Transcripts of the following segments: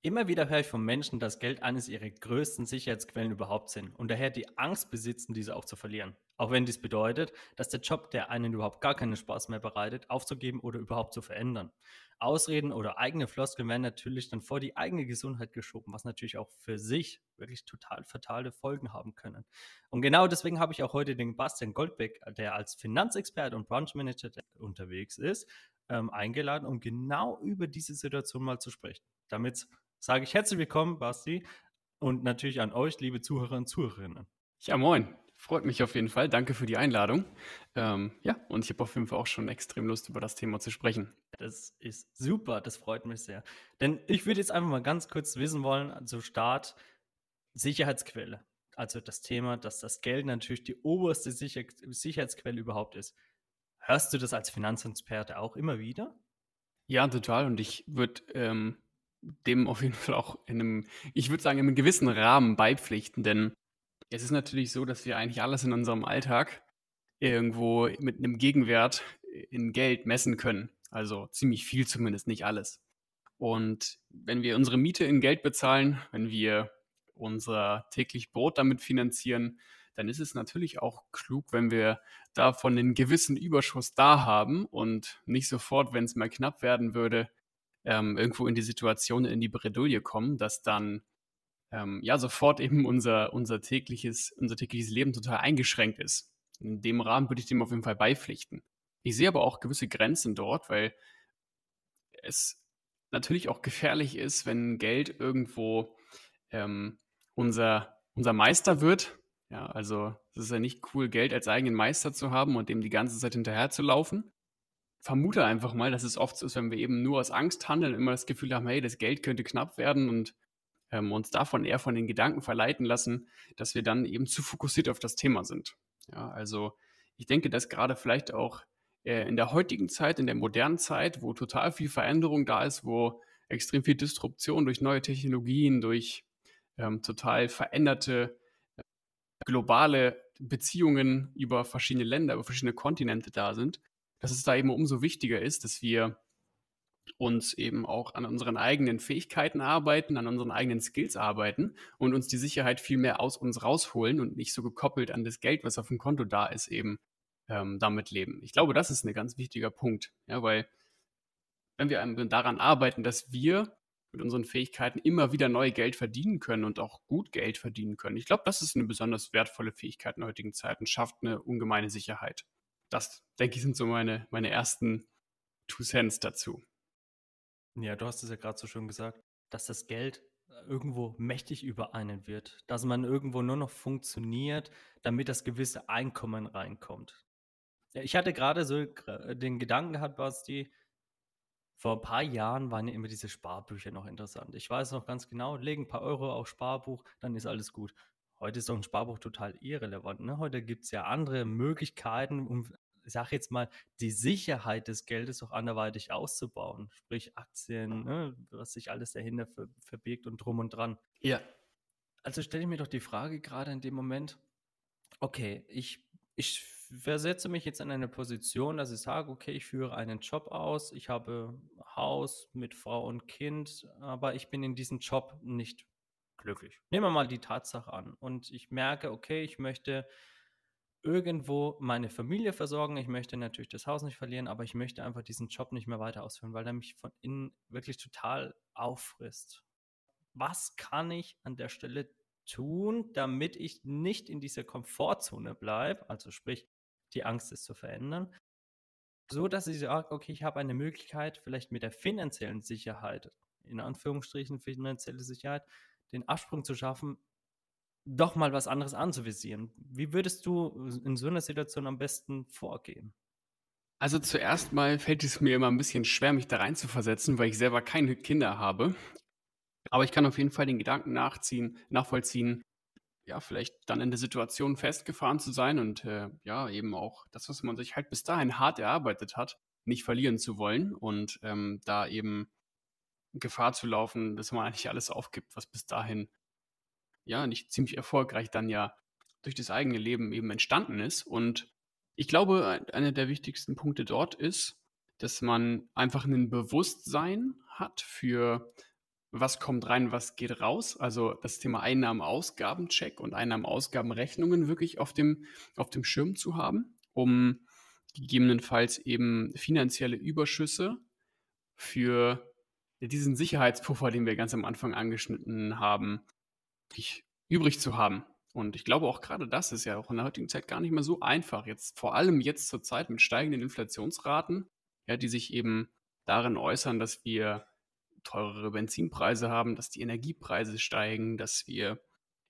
Immer wieder höre ich von Menschen, dass Geld eines ihrer größten Sicherheitsquellen überhaupt sind und daher die Angst besitzen, diese auch zu verlieren. Auch wenn dies bedeutet, dass der Job, der einen überhaupt gar keinen Spaß mehr bereitet, aufzugeben oder überhaupt zu verändern. Ausreden oder eigene Floskeln werden natürlich dann vor die eigene Gesundheit geschoben, was natürlich auch für sich wirklich total fatale Folgen haben können. Und genau deswegen habe ich auch heute den Bastian Goldbeck, der als Finanzexperte und Branchmanager unterwegs ist, ähm, eingeladen, um genau über diese Situation mal zu sprechen. Damit sage ich herzlich willkommen, Basti, und natürlich an euch, liebe Zuhörer und Zuhörerinnen. Ja, moin. Freut mich auf jeden Fall. Danke für die Einladung. Ähm, ja, und ich habe auf jeden Fall auch schon extrem Lust, über das Thema zu sprechen. Das ist super, das freut mich sehr. Denn ich würde jetzt einfach mal ganz kurz wissen wollen, also Start, Sicherheitsquelle. Also das Thema, dass das Geld natürlich die oberste Sicher Sicherheitsquelle überhaupt ist. Hörst du das als Finanzexperte auch immer wieder? Ja, total. Und ich würde ähm, dem auf jeden Fall auch in einem, ich würde sagen, in einem gewissen Rahmen beipflichten, denn es ist natürlich so, dass wir eigentlich alles in unserem Alltag irgendwo mit einem Gegenwert in Geld messen können. Also ziemlich viel zumindest, nicht alles. Und wenn wir unsere Miete in Geld bezahlen, wenn wir unser täglich Brot damit finanzieren, dann ist es natürlich auch klug, wenn wir davon einen gewissen Überschuss da haben und nicht sofort, wenn es mal knapp werden würde, ähm, irgendwo in die Situation, in die Bredouille kommen, dass dann ähm, ja sofort eben unser, unser, tägliches, unser tägliches Leben total eingeschränkt ist. In dem Rahmen würde ich dem auf jeden Fall beipflichten. Ich sehe aber auch gewisse Grenzen dort, weil es natürlich auch gefährlich ist, wenn Geld irgendwo ähm, unser, unser Meister wird. Ja, also es ist ja nicht cool, Geld als eigenen Meister zu haben und dem die ganze Zeit hinterher zu laufen vermute einfach mal, dass es oft so ist, wenn wir eben nur aus Angst handeln, immer das Gefühl haben, hey, das Geld könnte knapp werden und ähm, uns davon eher von den Gedanken verleiten lassen, dass wir dann eben zu fokussiert auf das Thema sind. Ja, also ich denke, dass gerade vielleicht auch äh, in der heutigen Zeit, in der modernen Zeit, wo total viel Veränderung da ist, wo extrem viel Disruption durch neue Technologien, durch ähm, total veränderte äh, globale Beziehungen über verschiedene Länder, über verschiedene Kontinente da sind, dass es da eben umso wichtiger ist, dass wir uns eben auch an unseren eigenen Fähigkeiten arbeiten, an unseren eigenen Skills arbeiten und uns die Sicherheit viel mehr aus uns rausholen und nicht so gekoppelt an das Geld, was auf dem Konto da ist, eben ähm, damit leben. Ich glaube, das ist ein ganz wichtiger Punkt, ja, weil wenn wir daran arbeiten, dass wir mit unseren Fähigkeiten immer wieder neu Geld verdienen können und auch gut Geld verdienen können. Ich glaube, das ist eine besonders wertvolle Fähigkeit in heutigen Zeiten, schafft eine ungemeine Sicherheit das, denke ich, sind so meine, meine ersten Two Cents dazu. Ja, du hast es ja gerade so schön gesagt, dass das Geld äh, irgendwo mächtig über einen wird, dass man irgendwo nur noch funktioniert, damit das gewisse Einkommen reinkommt. Ich hatte gerade so den Gedanken gehabt, Basti, vor ein paar Jahren waren ja immer diese Sparbücher noch interessant. Ich weiß noch ganz genau, legen ein paar Euro auf Sparbuch, dann ist alles gut. Heute ist doch ein Sparbuch total irrelevant. Ne? Heute gibt es ja andere Möglichkeiten, um, ich sage jetzt mal, die Sicherheit des Geldes auch anderweitig auszubauen. Sprich Aktien, ne? was sich alles dahinter ver verbirgt und drum und dran. Ja. Also stelle ich mir doch die Frage gerade in dem Moment, okay, ich, ich versetze mich jetzt in eine Position, dass ich sage, okay, ich führe einen Job aus, ich habe Haus mit Frau und Kind, aber ich bin in diesem Job nicht glücklich. Nehmen wir mal die Tatsache an. Und ich merke, okay, ich möchte irgendwo meine Familie versorgen. Ich möchte natürlich das Haus nicht verlieren, aber ich möchte einfach diesen Job nicht mehr weiter ausführen, weil er mich von innen wirklich total auffrisst. Was kann ich an der Stelle tun, damit ich nicht in dieser Komfortzone bleibe? Also sprich, die Angst ist zu verändern. So dass ich sage, okay, ich habe eine Möglichkeit, vielleicht mit der finanziellen Sicherheit, in Anführungsstrichen finanzielle Sicherheit, den Absprung zu schaffen, doch mal was anderes anzuvisieren. Wie würdest du in so einer Situation am besten vorgehen? Also zuerst mal fällt es mir immer ein bisschen schwer, mich da rein zu versetzen, weil ich selber keine Kinder habe. Aber ich kann auf jeden Fall den Gedanken nachziehen, nachvollziehen, ja, vielleicht dann in der Situation festgefahren zu sein und äh, ja, eben auch das, was man sich halt bis dahin hart erarbeitet hat, nicht verlieren zu wollen und ähm, da eben Gefahr zu laufen, dass man eigentlich alles aufgibt, was bis dahin ja nicht ziemlich erfolgreich dann ja durch das eigene Leben eben entstanden ist. Und ich glaube, einer der wichtigsten Punkte dort ist, dass man einfach ein Bewusstsein hat für was kommt rein, was geht raus. Also das Thema Einnahmen-Ausgaben-Check und Einnahmen-Ausgaben-Rechnungen wirklich auf dem, auf dem Schirm zu haben, um gegebenenfalls eben finanzielle Überschüsse für diesen Sicherheitspuffer, den wir ganz am Anfang angeschnitten haben, übrig zu haben. Und ich glaube auch gerade das ist ja auch in der heutigen Zeit gar nicht mehr so einfach. Jetzt vor allem jetzt zur Zeit mit steigenden Inflationsraten, ja, die sich eben darin äußern, dass wir teurere Benzinpreise haben, dass die Energiepreise steigen, dass wir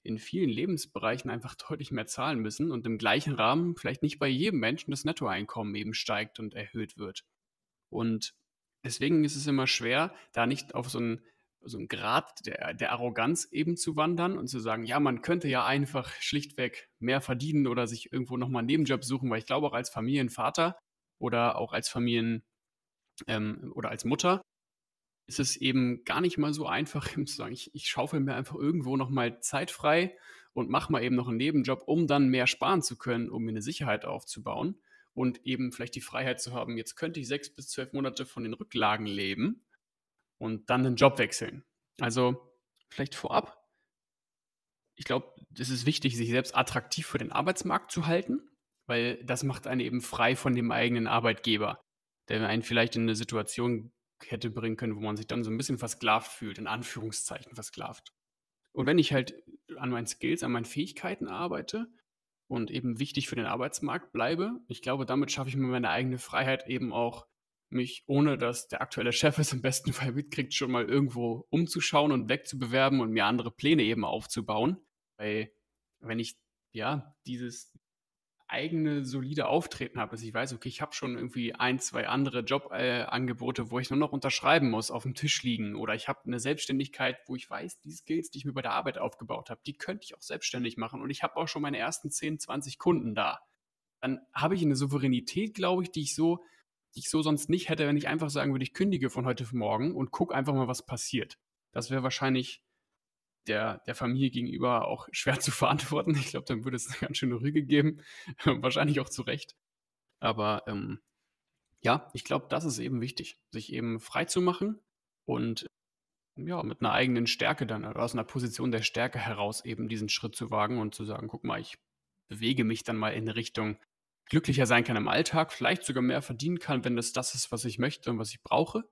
in vielen Lebensbereichen einfach deutlich mehr zahlen müssen und im gleichen Rahmen vielleicht nicht bei jedem Menschen das Nettoeinkommen eben steigt und erhöht wird. Und deswegen ist es immer schwer, da nicht auf so einen, so einen Grad der, der Arroganz eben zu wandern und zu sagen, ja, man könnte ja einfach schlichtweg mehr verdienen oder sich irgendwo nochmal einen Nebenjob suchen, weil ich glaube auch als Familienvater oder auch als Familien ähm, oder als Mutter ist es eben gar nicht mal so einfach, zu sagen, ich, ich schaufel mir einfach irgendwo nochmal Zeit frei und mache mal eben noch einen Nebenjob, um dann mehr sparen zu können, um mir eine Sicherheit aufzubauen und eben vielleicht die Freiheit zu haben, jetzt könnte ich sechs bis zwölf Monate von den Rücklagen leben und dann den Job wechseln. Also vielleicht vorab, ich glaube, es ist wichtig, sich selbst attraktiv für den Arbeitsmarkt zu halten, weil das macht einen eben frei von dem eigenen Arbeitgeber, der einen vielleicht in eine Situation hätte bringen können, wo man sich dann so ein bisschen versklavt fühlt, in Anführungszeichen versklavt. Und wenn ich halt an meinen Skills, an meinen Fähigkeiten arbeite und eben wichtig für den Arbeitsmarkt bleibe, ich glaube, damit schaffe ich mir meine eigene Freiheit eben auch, mich, ohne dass der aktuelle Chef es im besten Fall mitkriegt, schon mal irgendwo umzuschauen und wegzubewerben und mir andere Pläne eben aufzubauen. Weil wenn ich ja dieses, eigene solide Auftreten habe, dass ich weiß, okay, ich habe schon irgendwie ein, zwei andere Jobangebote, äh, wo ich nur noch unterschreiben muss, auf dem Tisch liegen oder ich habe eine Selbstständigkeit, wo ich weiß, die Skills, die ich mir bei der Arbeit aufgebaut habe, die könnte ich auch selbstständig machen und ich habe auch schon meine ersten 10, 20 Kunden da. Dann habe ich eine Souveränität, glaube ich, die ich so ich so sonst nicht hätte, wenn ich einfach sagen würde, ich kündige von heute auf morgen und gucke einfach mal, was passiert. Das wäre wahrscheinlich der, der Familie gegenüber auch schwer zu verantworten. Ich glaube, dann würde es eine ganz schöne Rüge geben. Wahrscheinlich auch zu Recht. Aber ähm, ja, ich glaube, das ist eben wichtig, sich eben frei zu machen und ja, mit einer eigenen Stärke dann, oder aus einer Position der Stärke heraus eben diesen Schritt zu wagen und zu sagen, guck mal, ich bewege mich dann mal in Richtung glücklicher sein kann im Alltag, vielleicht sogar mehr verdienen kann, wenn das das ist, was ich möchte und was ich brauche.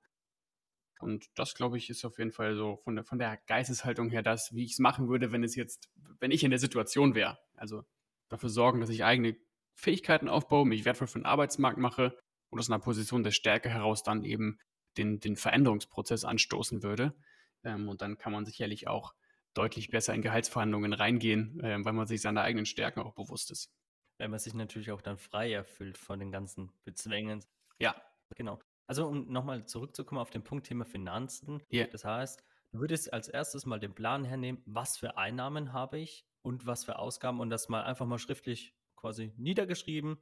Und das, glaube ich, ist auf jeden Fall so von der, von der Geisteshaltung her das, wie ich es machen würde, wenn es jetzt, wenn ich in der Situation wäre. Also dafür sorgen, dass ich eigene Fähigkeiten aufbaue, mich wertvoll für den Arbeitsmarkt mache und aus einer Position der Stärke heraus dann eben den, den Veränderungsprozess anstoßen würde. Ähm, und dann kann man sicherlich auch deutlich besser in Gehaltsverhandlungen reingehen, äh, weil man sich seiner eigenen Stärken auch bewusst ist. Weil man sich natürlich auch dann frei erfüllt von den ganzen Bezwängen. Ja. Genau. Also, um nochmal zurückzukommen auf den Punkt Thema Finanzen. Ja. Das heißt, du würdest als erstes mal den Plan hernehmen, was für Einnahmen habe ich und was für Ausgaben und das mal einfach mal schriftlich quasi niedergeschrieben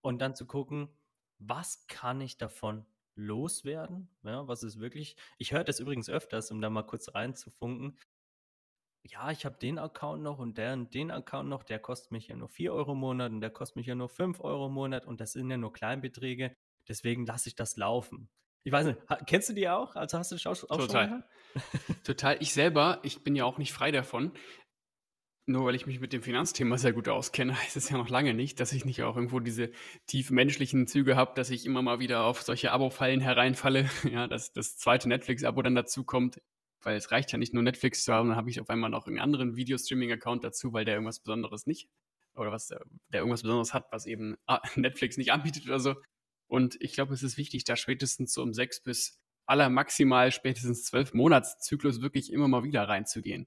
und dann zu gucken, was kann ich davon loswerden? Ja, was ist wirklich? Ich höre das übrigens öfters, um da mal kurz reinzufunken. Ja, ich habe den Account noch und der und den Account noch, der kostet mich ja nur 4 Euro im Monat und der kostet mich ja nur 5 Euro im Monat und das sind ja nur Kleinbeträge. Deswegen lasse ich das laufen. Ich weiß nicht, kennst du die auch? Also hast du das auch, Total. schon Total. Ich selber, ich bin ja auch nicht frei davon. Nur weil ich mich mit dem Finanzthema sehr gut auskenne, heißt es ja noch lange nicht, dass ich nicht auch irgendwo diese tief menschlichen Züge habe, dass ich immer mal wieder auf solche Abo-Fallen hereinfalle. Ja, dass das zweite Netflix-Abo dann dazu kommt. Weil es reicht ja nicht nur Netflix zu haben, dann habe ich auf einmal noch einen anderen Videostreaming-Account dazu, weil der irgendwas Besonderes nicht oder was der, der irgendwas Besonderes hat, was eben ah, Netflix nicht anbietet oder so. Und ich glaube, es ist wichtig, da spätestens so um sechs bis aller maximal spätestens zwölf Monatszyklus wirklich immer mal wieder reinzugehen.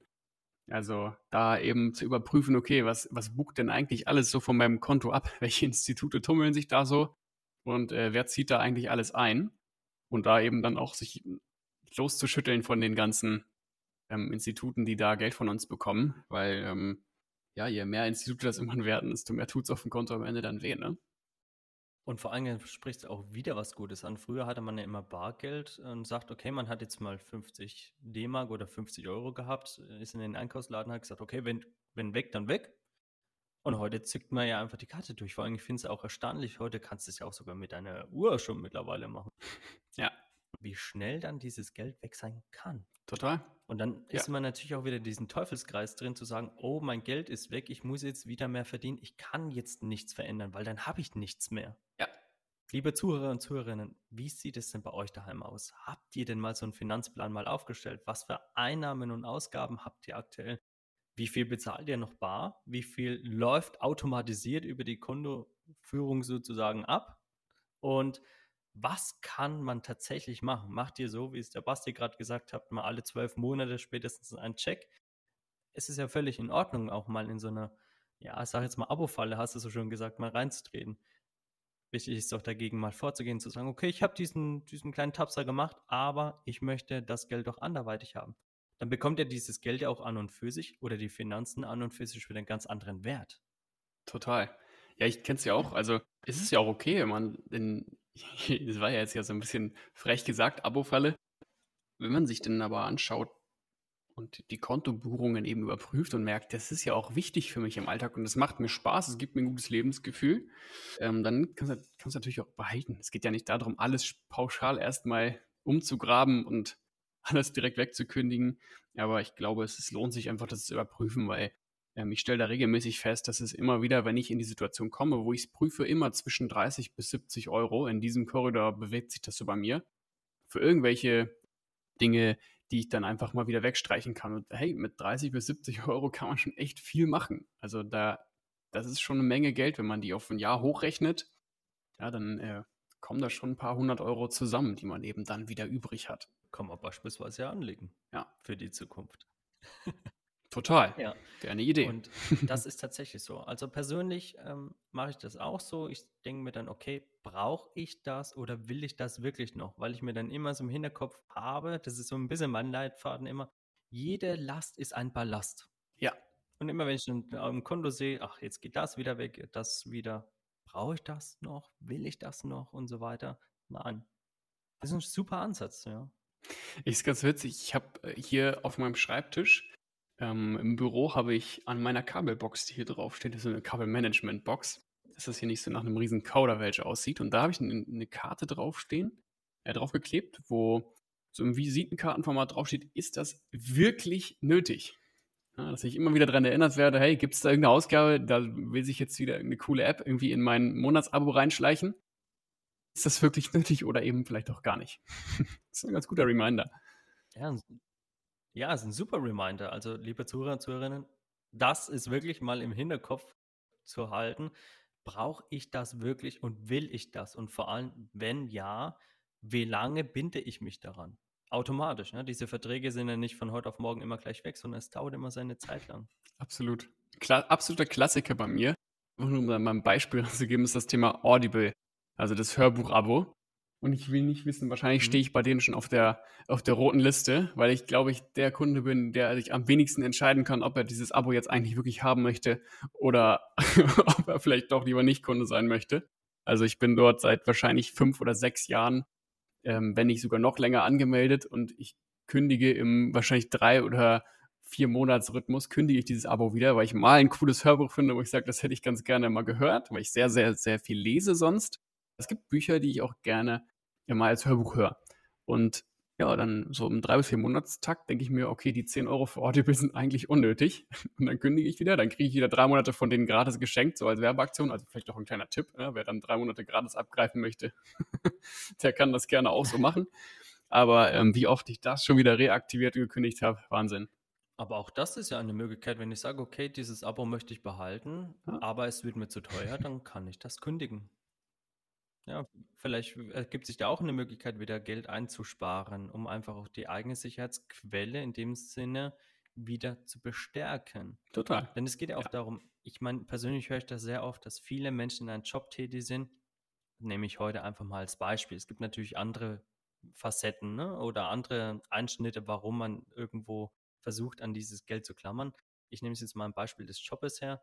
Also da eben zu überprüfen, okay, was, was bucht denn eigentlich alles so von meinem Konto ab? Welche Institute tummeln sich da so? Und äh, wer zieht da eigentlich alles ein? Und da eben dann auch sich loszuschütteln von den ganzen ähm, Instituten, die da Geld von uns bekommen. Weil, ähm, ja, je mehr Institute das immer werden, desto mehr tut es auf dem Konto am Ende dann weh, ne? Und vor allem sprichst du auch wieder was Gutes an. Früher hatte man ja immer Bargeld und sagt, okay, man hat jetzt mal 50 D-Mark oder 50 Euro gehabt, ist in den Einkaufsladen, hat gesagt, okay, wenn, wenn weg, dann weg. Und heute zückt man ja einfach die Karte durch. Vor allem, ich finde es auch erstaunlich, heute kannst du es ja auch sogar mit einer Uhr schon mittlerweile machen. Ja. Wie schnell dann dieses Geld weg sein kann. Total. Und dann Ja. ist man natürlich auch wieder in diesen Teufelskreis drin, zu sagen, oh, mein Geld ist weg, ich muss jetzt wieder mehr verdienen, ich kann jetzt nichts verändern, weil dann habe ich nichts mehr. Ja. Liebe Zuhörer und Zuhörerinnen, wie sieht es denn bei euch daheim aus? Habt ihr denn mal so einen Finanzplan mal aufgestellt? Was für Einnahmen und Ausgaben habt ihr aktuell? Wie viel bezahlt ihr noch bar? Wie viel läuft automatisiert über die Kontoführung sozusagen ab? Und was kann man tatsächlich machen? Macht ihr so, wie es der Basti gerade gesagt hat, mal alle zwölf Monate spätestens einen Check? Es ist ja völlig in Ordnung, auch mal in so eine, ja, ich sag jetzt mal Abo-Falle, hast du so schon gesagt, mal reinzutreten. Wichtig ist doch dagegen mal vorzugehen, zu sagen, okay, ich habe diesen, diesen kleinen Tapser gemacht, aber ich möchte das Geld auch anderweitig haben. Dann bekommt ja dieses Geld ja auch an und für sich oder die Finanzen an und für sich wieder einen ganz anderen Wert. Total. Ja, ich kenne es ja auch. Also, es ist ja auch okay, wenn man in, das war ja jetzt ja so ein bisschen frech gesagt, Abo-Falle. Wenn man sich dann aber anschaut und die Kontobuchungen eben überprüft und merkt, das ist ja auch wichtig für mich im Alltag und es macht mir Spaß, es gibt mir ein gutes Lebensgefühl, ähm, dann kannst du kannst du natürlich auch behalten. Es geht ja nicht darum, alles pauschal erstmal umzugraben und alles direkt wegzukündigen. Aber ich glaube, es, es lohnt sich einfach, das zu überprüfen, weil ähm, ich stelle da regelmäßig fest, dass es immer wieder, wenn ich in die Situation komme, wo ich es prüfe, immer zwischen 30 bis 70 Euro, in diesem Korridor bewegt sich das so bei mir, für irgendwelche Dinge, die ich dann einfach mal wieder wegstreichen kann. Und hey, mit 30 bis 70 Euro kann man schon echt viel machen. Also da, das ist schon eine Menge Geld, wenn man die auf ein Jahr hochrechnet. Ja, dann äh, kommen da schon ein paar hundert Euro zusammen, die man eben dann wieder übrig hat. Kann man beispielsweise anlegen. Ja. Für die Zukunft. Total. Ja. Wäre eine Idee. Und das ist tatsächlich so. Also persönlich ähm, mache ich das auch so. Ich denke mir dann, okay, brauche ich das oder will ich das wirklich noch? Weil ich mir dann immer so im Hinterkopf habe, das ist so ein bisschen mein Leitfaden immer, jede Last ist ein Ballast. Ja. Und immer wenn ich dann am Konto sehe, ach, jetzt geht das wieder weg, das wieder, brauche ich das noch? Will ich das noch? Und so weiter. Nein. Das ist ein super Ansatz, ja. Ist ganz witzig. Ich habe äh, hier auf meinem Schreibtisch ähm, im Büro habe ich an meiner Kabelbox, die hier drauf steht, ist so eine Kabelmanagement-Box, dass das hier nicht so nach einem riesen Kauderwelsch aussieht. Und da habe ich eine, eine Karte draufstehen, äh, draufgeklebt, wo so im Visitenkartenformat draufsteht, ist das wirklich nötig? Ja, dass ich immer wieder daran erinnert werde, hey, gibt es da irgendeine Ausgabe, da will sich jetzt wieder eine coole App irgendwie in mein Monatsabo reinschleichen? Ist das wirklich nötig oder eben vielleicht auch gar nicht? das ist ein ganz guter Reminder. Ja, ja, ist ein super Reminder. Also, liebe Zuhörer und Zuhörerinnen, das ist wirklich mal im Hinterkopf zu halten. Brauche ich das wirklich und will ich das? Und vor allem, wenn ja, wie lange binde ich mich daran? Automatisch. Ne? Diese Verträge sind ja nicht von heute auf morgen immer gleich weg, sondern es dauert immer seine Zeit lang. Absolut. Kla absoluter Klassiker bei mir, um mal ein Beispiel zu geben, ist das Thema Audible, also das Hörbuch-Abo. Und ich will nicht wissen, wahrscheinlich Mhm. stehe ich bei denen schon auf der, auf der roten Liste, weil ich glaube, ich der Kunde bin, der sich am wenigsten entscheiden kann, ob er dieses Abo jetzt eigentlich wirklich haben möchte oder ob er vielleicht doch lieber nicht Kunde sein möchte. Also ich bin dort seit wahrscheinlich fünf oder sechs Jahren, ähm, wenn nicht sogar noch länger angemeldet und ich kündige im wahrscheinlich drei oder vier Monatsrhythmus kündige ich dieses Abo wieder, weil ich mal ein cooles Hörbuch finde, wo ich sage, das hätte ich ganz gerne mal gehört, weil ich sehr, sehr, sehr viel lese sonst. Es gibt Bücher, die ich auch gerne ja, mal als Hörbuch höre. Und ja, dann so im drei bis vier Monatstakt denke ich mir, okay, die 10 Euro für Audible sind eigentlich unnötig. Und dann kündige ich wieder, dann kriege ich wieder drei Monate von denen gratis geschenkt, so als Werbeaktion. Also vielleicht auch ein kleiner Tipp, ja, wer dann drei Monate gratis abgreifen möchte, der kann das gerne auch so machen. Aber ähm, wie oft ich das schon wieder reaktiviert und gekündigt habe, Wahnsinn. Aber auch das ist ja eine Möglichkeit, wenn ich sage, okay, dieses Abo möchte ich behalten, Ja. aber es wird mir zu teuer, dann kann ich das kündigen. Ja, vielleicht ergibt sich da auch eine Möglichkeit, wieder Geld einzusparen, um einfach auch die eigene Sicherheitsquelle in dem Sinne wieder zu bestärken. Total. Denn es geht ja auch Ja. darum, ich meine, persönlich höre ich das sehr oft, dass viele Menschen in einem Job tätig sind, nehme ich heute einfach mal als Beispiel. Es gibt natürlich andere Facetten ne? oder andere Einschnitte, warum man irgendwo versucht, an dieses Geld zu klammern. Ich nehme es jetzt mal ein Beispiel des Jobs her,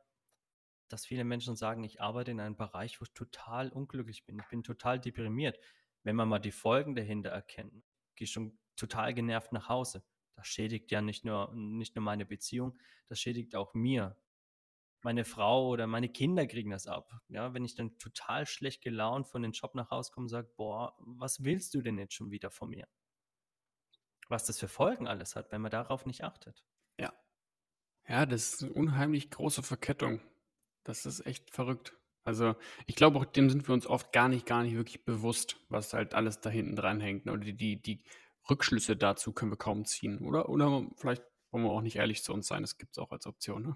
dass viele Menschen sagen, ich arbeite in einem Bereich, wo ich total unglücklich bin. Ich bin total deprimiert. Wenn man mal die Folgen dahinter erkennt, gehe ich schon total genervt nach Hause. Das schädigt ja nicht nur, nicht nur meine Beziehung, das schädigt auch mir. Meine Frau oder meine Kinder kriegen das ab. Ja, wenn ich dann total schlecht gelaunt von dem Job nach Hause komme und sage, boah, was willst du denn jetzt schon wieder von mir? was das für Folgen alles hat, wenn man darauf nicht achtet. Ja. Ja, das ist 'ne unheimlich große Verkettung. Das ist echt verrückt. Also, ich glaube, auch dem sind wir uns oft gar nicht gar nicht wirklich bewusst, was halt alles da hinten dran hängt? Oder die die die Rückschlüsse dazu können wir kaum ziehen, oder? Oder vielleicht wollen wir auch nicht ehrlich zu uns sein, das gibt's auch als Option, ne?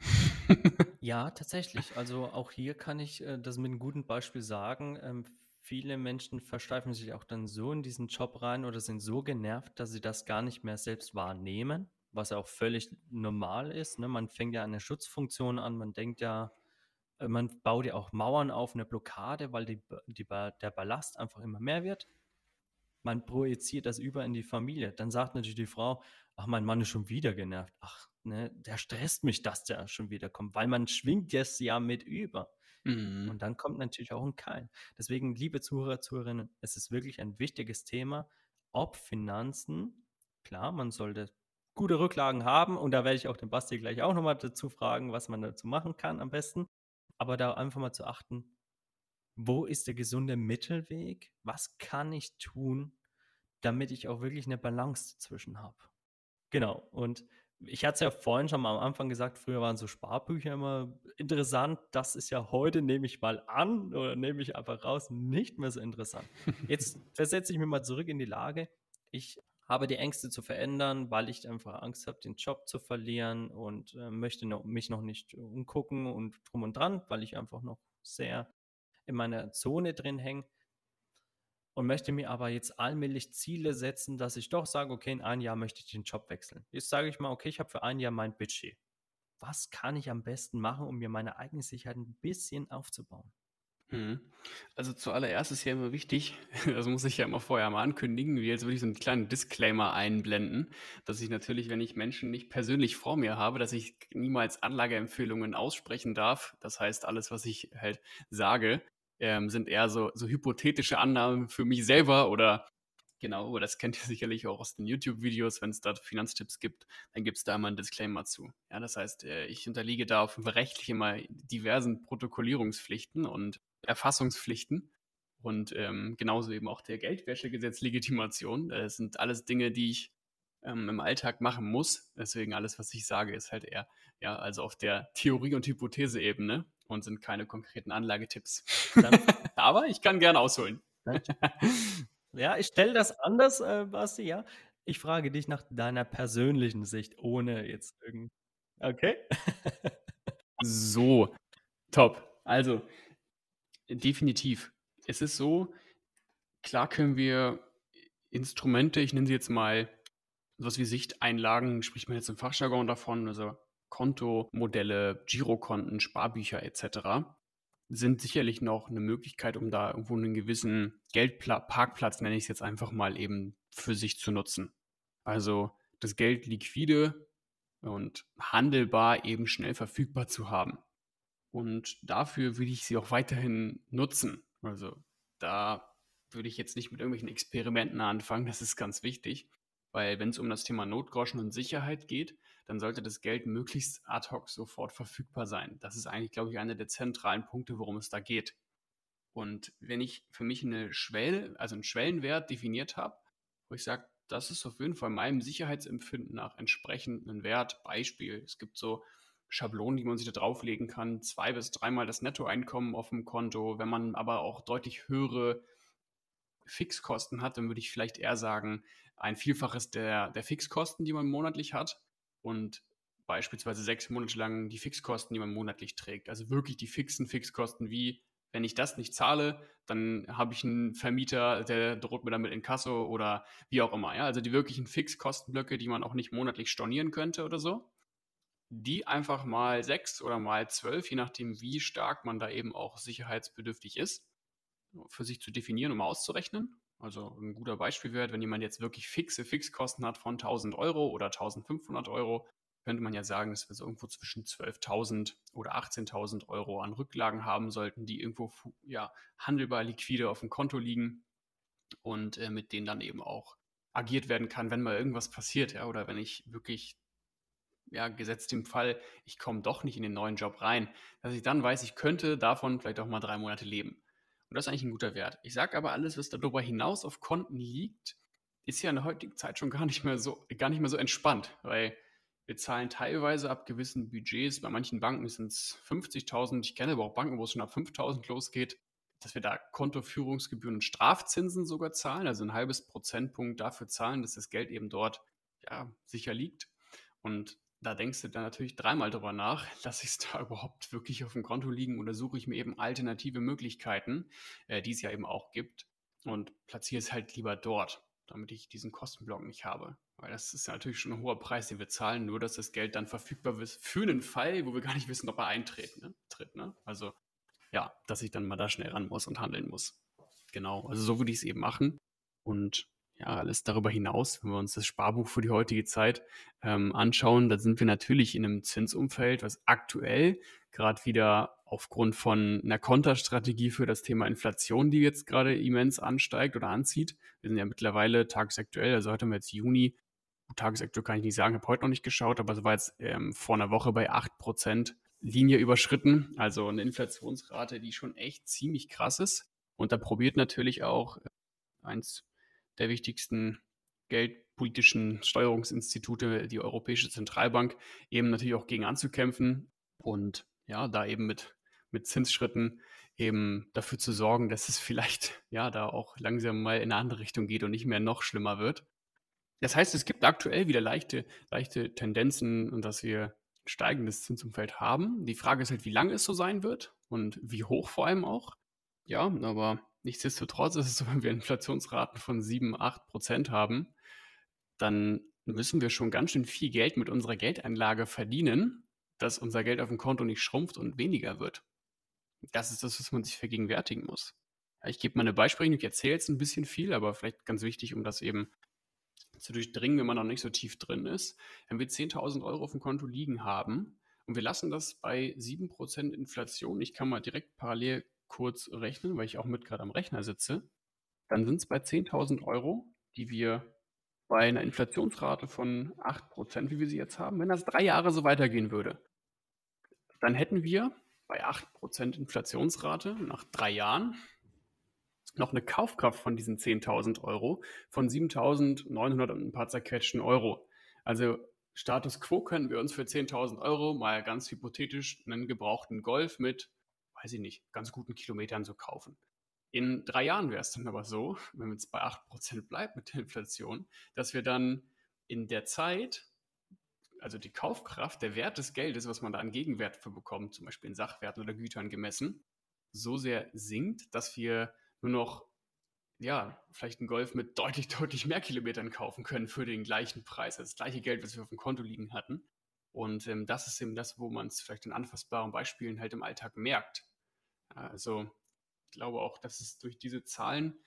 Ja, tatsächlich. Also, auch hier kann ich, äh, das mit 'nem guten Beispiel sagen. Ähm, viele Menschen versteifen sich auch dann so in diesen Job rein oder sind so genervt, dass sie das gar nicht mehr selbst wahrnehmen, was ja auch völlig normal ist, ne? Man fängt ja an 'ne Schutzfunktion an. Man denkt ja man baut ja auch Mauern auf, 'ne Blockade, weil die die der Ballast einfach immer mehr wird. Man projiziert das über in die Familie. Dann sagt natürlich die Frau: „Ach, mein Mann ist schon wieder genervt. Ach, ne, der stresst mich, dass der schon wieder kommt“, weil man schwingt es ja mit über. Mhm. Und dann kommt natürlich auch 'n Keil. Deswegen, liebe Zuhörer, Zuhörerinnen, es ist wirklich ein wichtiges Thema, ob Finanzen klar, man sollte gute Rücklagen haben und da werde ich auch den Basti gleich auch noch mal dazu fragen, was man dazu machen kann am besten. Aber da einfach mal zu achten: Wo ist der gesunde Mittelweg? Was kann ich tun, damit ich auch wirklich 'ne Balance dazwischen habe? Genau. Und ich hatte es ja vorhin schon mal am Anfang gesagt, früher waren so Sparbücher immer interessant. Das ist ja heute, nehme ich mal an oder nehme ich einfach raus, nicht mehr so interessant. Jetzt versetze ich mich mal zurück in die Lage. Ich habe die Ängste zu verändern, weil ich einfach Angst habe, den Job zu verlieren und, äh, möchte no mich noch nicht umgucken und drum und dran, weil ich einfach noch sehr in meiner Zone drin hänge und möchte mir aber jetzt allmählich Ziele setzen, dass ich doch sage: „Okay, in 1 Jahr möchte ich den Job wechseln.“ Jetzt sage ich mal: „Okay, ich habe für 1 Jahr mein Budget.“ Was kann ich am besten machen, um mir meine eigene Sicherheit 'n bisschen aufzubauen? Mhm. Also, zuallererst ist ja immer wichtig das muss ich ja immer vorher mal ankündigen, wie als würde ich so 'n kleinen Disclaimer einblenden, dass ich natürlich, wenn ich Menschen nicht persönlich vor mir habe, dass ich niemals Anlageempfehlungen aussprechen darf. Das heißt, alles, was ich halt sage, ähm, sind eher so so hypothetische Annahmen für mich selber oder genau, das kennt ihr sicherlich auch aus den YouTube-Videos, wenn's da Finanztipps gibt, dann gibt's da immer 'n Disclaimer zu. Ja, das heißt, äh, ich unterliege da auf rechtlich immer diversen Protokollierungspflichten und Erfassungspflichten und, ähm, genauso eben auch der Geldwäschegesetz-Legitimation. Äh, das sind alles Dinge, die ich, ähm, im Alltag machen muss. Deswegen alles, was ich sage, ist halt eher ja, also, auf der Theorie und Hypothese-Ebene und sind keine konkreten Anlagetipps. Aber ich kann gern ausholen. Ja, ich stelle das anders, äh, Basti, ja. Ich frage dich nach deiner persönlichen Sicht, ohne jetzt irgend okay. So, top. Also, definitiv. Es ist so, klar können wir Instrumente, ich nenne sie jetzt mal so was wie Sichteinlagen, spricht man jetzt im Fachjargon davon, also Kontomodelle, Girokonten, Sparbücher et cetera, sind sicherlich noch 'ne Möglichkeit, um da irgendwo 'nen gewissen Geldpla Parkplatz, nenne ich's jetzt einfach mal, eben für sich zu nutzen. Also, das Geld liquide und handelbar eben schnell verfügbar zu haben. Und dafür würde ich sie auch weiterhin nutzen. Also, da würde ich jetzt nicht mit irgendwelchen Experimenten anfangen, das ist ganz wichtig, weil wenn's um das Thema Notgroschen und Sicherheit geht, dann sollte das Geld möglichst ad hoc sofort verfügbar sein. Das ist eigentlich, glaube ich, einer der zentralen Punkte, worum es da geht. Und wenn ich für mich 'ne Schwell also, 'n Schwellenwert definiert habe, wo ich sage: „Das ist auf jeden Fall meinem Sicherheitsempfinden nach entsprechend 'nen Wert.“ Beispiel: Es gibt so Schablonen, die man sich da drauflegen kann, 2 bis dreimal das Nettoeinkommen auf'm Konto. Wenn man aber auch deutlich höhere Fixkosten hat, dann würde ich vielleicht eher sagen, ein Vielfaches der der Fixkosten, die man monatlich hat und beispielsweise 6 Monate lang die Fixkosten, die man monatlich trägt. Also, wirklich die fixen Fixkosten wie: Wenn ich das nicht zahle, dann habe ich 'n Vermieter, der droht mir dann mit Inkasso oder wie auch immer, ja? Also, die wirklichen Fixkostenblöcke, die man auch nicht monatlich stornieren könnte oder so. Die einfach mal 6 oder mal 12, je nachdem, wie stark man da eben auch sicherheitsbedürftig ist, für sich zu definieren, um auszurechnen. Also, 'n guter Beispielwert, wenn jemand jetzt wirklich fixe Fixkosten hat von 1.000 € oder 1.500 €, könnte man ja sagen, dass wir so irgendwo zwischen 12.000 oder 18.000 € an Rücklagen haben sollten, die irgendwo ja, handelbar liquide auf'm Konto liegen und, äh, mit denen dann eben auch agiert werden kann, wenn mal irgendwas passiert, ja, oder wenn ich wirklich ja, gesetzt dem Fall, ich komme doch nicht in den neuen Job rein, dass ich dann weiß, ich könnte davon vielleicht auch mal 3 Monate leben. Und das ist eigentlich 'n guter Wert. Ich sage aber, alles, was darüber hinaus auf Konten liegt, ist ja in der heutigen Zeit schon gar nicht mehr so, gar nicht mehr so entspannt, weil wir zahlen teilweise ab gewissen Budgets, bei manchen Banken sind es 50.000, ich kenne aber auch Banken, wo es schon ab 5.000 losgeht, dass wir da Kontoführungsgebühren und Strafzinsen sogar zahlen, also ein halbes Prozentpunkt dafür zahlen, dass das Geld eben dort ja, sicher liegt. Und da denkst du dann natürlich dreimal drüber nach, lasse ich es da überhaupt wirklich auf dem Konto liegen oder suche ich mir eben alternative Möglichkeiten, äh, die es ja eben auch gibt und platziere es halt lieber dort damit ich diesen Kostenblock nicht habe. Weil das ist natürlich schon ein hoher Preis, den wir zahlen, nur dass das Geld dann verfügbar ist für einen Fall, wo wir gar nicht wissen, ob er eintritt. Ne? Tritt, ne? Also ja, dass ich dann mal da schnell ran muss und handeln muss. Genau, also so würde ich es eben machen. Und ja, alles darüber hinaus, wenn wir uns das Sparbuch für die heutige Zeit ähm, anschauen, da sind wir natürlich in einem Zinsumfeld, was aktuell gerade wieder aufgrund von einer Konterstrategie für das Thema Inflation, die jetzt gerade immens ansteigt oder anzieht. Wir sind ja mittlerweile tagesaktuell, also heute haben wir jetzt Juni. Tagesaktuell kann ich nicht sagen, habe heute noch nicht geschaut, aber es war jetzt ähm, vor einer Woche bei 8% Linie überschritten. Also eine Inflationsrate, die schon echt ziemlich krass ist. Und da probiert natürlich auch äh, eins der wichtigsten geldpolitischen Steuerungsinstitute, die Europäische Zentralbank, eben natürlich auch gegen anzukämpfen und ja, da eben mit mit Zinsschritten eben dafür zu sorgen, dass es vielleicht ja da auch langsam mal in eine andere Richtung geht und nicht mehr noch schlimmer wird. Das heißt, es gibt aktuell wieder leichte, leichte Tendenzen und dass wir ein steigendes Zinsumfeld haben. Die Frage ist halt, wie lange es so sein wird und wie hoch vor allem auch. Ja, aber nichtsdestotrotz ist es so, wenn wir Inflationsraten von 7, 8 Prozent haben, dann müssen wir schon ganz schön viel Geld mit unserer Geldanlage verdienen, dass unser Geld auf dem Konto nicht schrumpft und weniger wird. Das ist das, was man sich vergegenwärtigen muss. Ich gebe mal eine Beispielrechnung, ich erzähle jetzt ein bisschen viel, aber vielleicht ganz wichtig, um das eben zu durchdringen, wenn man noch nicht so tief drin ist. Wenn wir 10.000 Euro auf dem Konto liegen haben und wir lassen das bei 7% Inflation, ich kann mal direkt parallel kurz rechnen, weil ich auch mit gerade am Rechner sitze, dann sind es bei 10.000 Euro, die wir bei einer Inflationsrate von 8%, wie wir sie jetzt haben, wenn das drei Jahre so weitergehen würde, dann hätten wir bei 8% Inflationsrate nach drei Jahren noch eine Kaufkraft von diesen 10.000 Euro von 7.900 und ein paar zerquetschten Euro. Also Status quo können wir uns für 10.000 Euro mal ganz hypothetisch einen gebrauchten Golf mit, weiß ich nicht, ganz guten Kilometern so kaufen. In drei Jahren wäre es dann aber so, wenn es bei 8% bleibt mit der Inflation, dass wir dann in der Zeit also die Kaufkraft, der Wert des Geldes, was man da an Gegenwert für bekommt, zum Beispiel in Sachwerten oder Gütern gemessen, so sehr sinkt, dass wir nur noch, ja, vielleicht einen Golf mit deutlich, deutlich mehr Kilometern kaufen können für den gleichen Preis, also das gleiche Geld, was wir auf dem Konto liegen hatten. Und ähm, das ist eben das, wo man es vielleicht in anfassbaren Beispielen halt im Alltag merkt. Also ich glaube auch, dass es durch diese Zahlen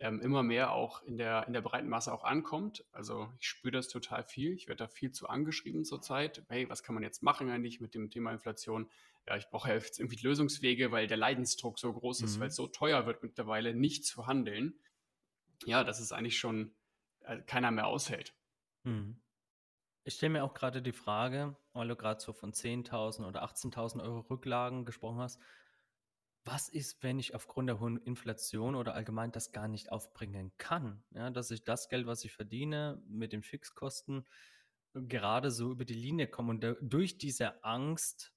ähm, immer mehr auch in der, in der breiten Masse auch ankommt. Also ich spüre das total viel. Ich werde da viel zu angeschrieben zurzeit. Hey, was kann man jetzt machen eigentlich mit dem Thema Inflation? Ja, ich brauche ja jetzt irgendwie Lösungswege, weil der Leidensdruck so groß ist, mhm. weil es so teuer wird mittlerweile, nicht zu handeln. Ja, dass es eigentlich schon äh, keiner mehr aushält. Mhm. Ich stelle mir auch gerade die Frage, weil du gerade so von 10.000 oder 18.000 Euro Rücklagen gesprochen hast, was ist, wenn ich aufgrund der hohen Inflation oder allgemein das gar nicht aufbringen kann? Ja, dass ich das Geld, was ich verdiene, mit den Fixkosten gerade so über die Linie komme und durch diese Angst